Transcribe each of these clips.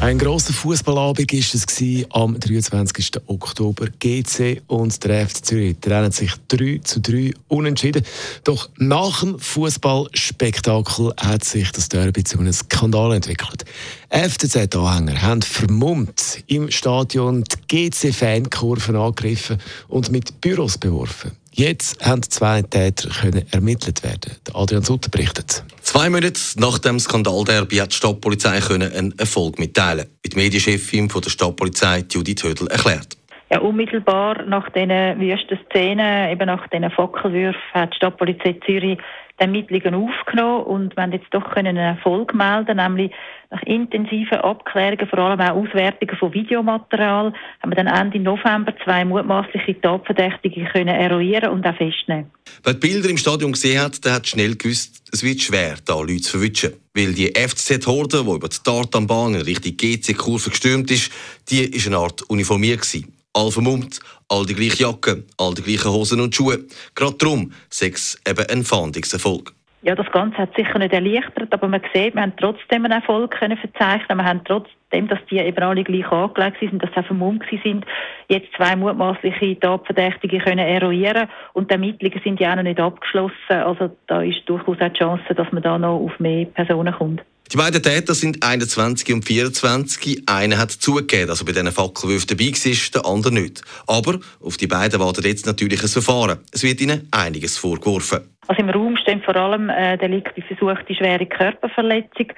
Ein grosser Fußballabend war es am 23. Oktober. GC und der FC Zürich trennen sich 3 zu 3 unentschieden. Doch nach dem Fußballspektakel hat sich das Derby zu einem Skandal entwickelt. FCZ-Anhänger haben vermummt im Stadion die GC-Fankurven angegriffen und mit Büros beworfen. Jetzt haben zwei Täter können ermittelt werden. Adrian Sutter berichtet. Zwei Monate nach dem Skandalderby hat die Stadtpolizei einen Erfolg mitteilen. Wie die Medienchefin der Stadtpolizei Judith Hödel erklärt. Ja, unmittelbar nach diesen wüsten Szenen, eben nach diesen Fackelwürfen, hat die Stadtpolizei Zürich die Ermittlungen aufgenommen und wir haben jetzt doch einen Erfolg melden, nämlich nach intensiven Abklärungen, vor allem auch Auswertungen von Videomaterial, haben wir dann Ende November zwei mutmaßliche Tatverdächtige können eruieren und auch festnehmen. Wer die Bilder im Stadion gesehen hat, der hat schnell gewusst, es wird schwer, da Leute zu verwischen. Weil die FCZ-Horde, die über die Tartanbahn in Richtung GC-Kurve gestürmt ist, die ist eine Art uniformiert. All vermummt, all die gleiche Jacke, all die gleichen Hosen und Schuhe. Gerade darum sechs eben ein Fahndungserfolg. Ja, das Ganze hat sicher nicht erleichtert, aber man sieht, wir haben trotzdem einen Erfolg können verzeichnen. Wir haben trotzdem, dass die eben alle gleich angelegt sind, dass sie vermummt sind, jetzt zwei mutmaßliche Tatverdächtige können eruieren und die Ermittlungen sind ja auch noch nicht abgeschlossen. Also da ist durchaus auch die Chance, dass man da noch auf mehr Personen kommt. Die beiden Täter sind 21 und 24. Einer hat zugegeben, dass er bei diesen Fackelwürfen dabei war, der andere nicht. Aber auf die beiden wartet jetzt natürlich ein Verfahren. Es wird ihnen einiges vorgeworfen. Also im Raum stehen vor allem äh, Delikte versuchte schwere Körperverletzung,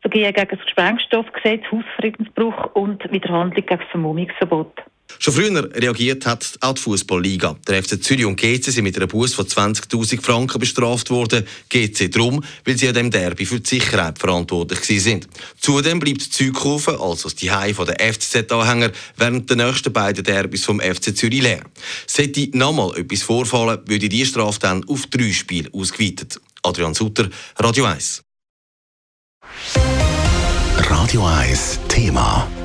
Vergehen gegen das Sprengstoffgesetz, Hausfriedensbruch und Widerhandlung gegen das Vermummungsverbot. Schon früher reagiert hat auch die Fußballliga. Der FC Zürich und GC sind mit einer Buß von 20.000 Franken bestraft worden. GC drum, weil sie an dem Derby für die Sicherheit verantwortlich sind. Zudem bleibt die Zugkurve, also die Hai der FCZ-Anhänger, während der nächsten beiden Derbys vom FC Zürich leer. Sollte nochmal etwas vorfallen, würde die Strafe dann auf drei Spiele ausgeweitet. Adrian Sutter, Radio 1. Radio 1 Thema.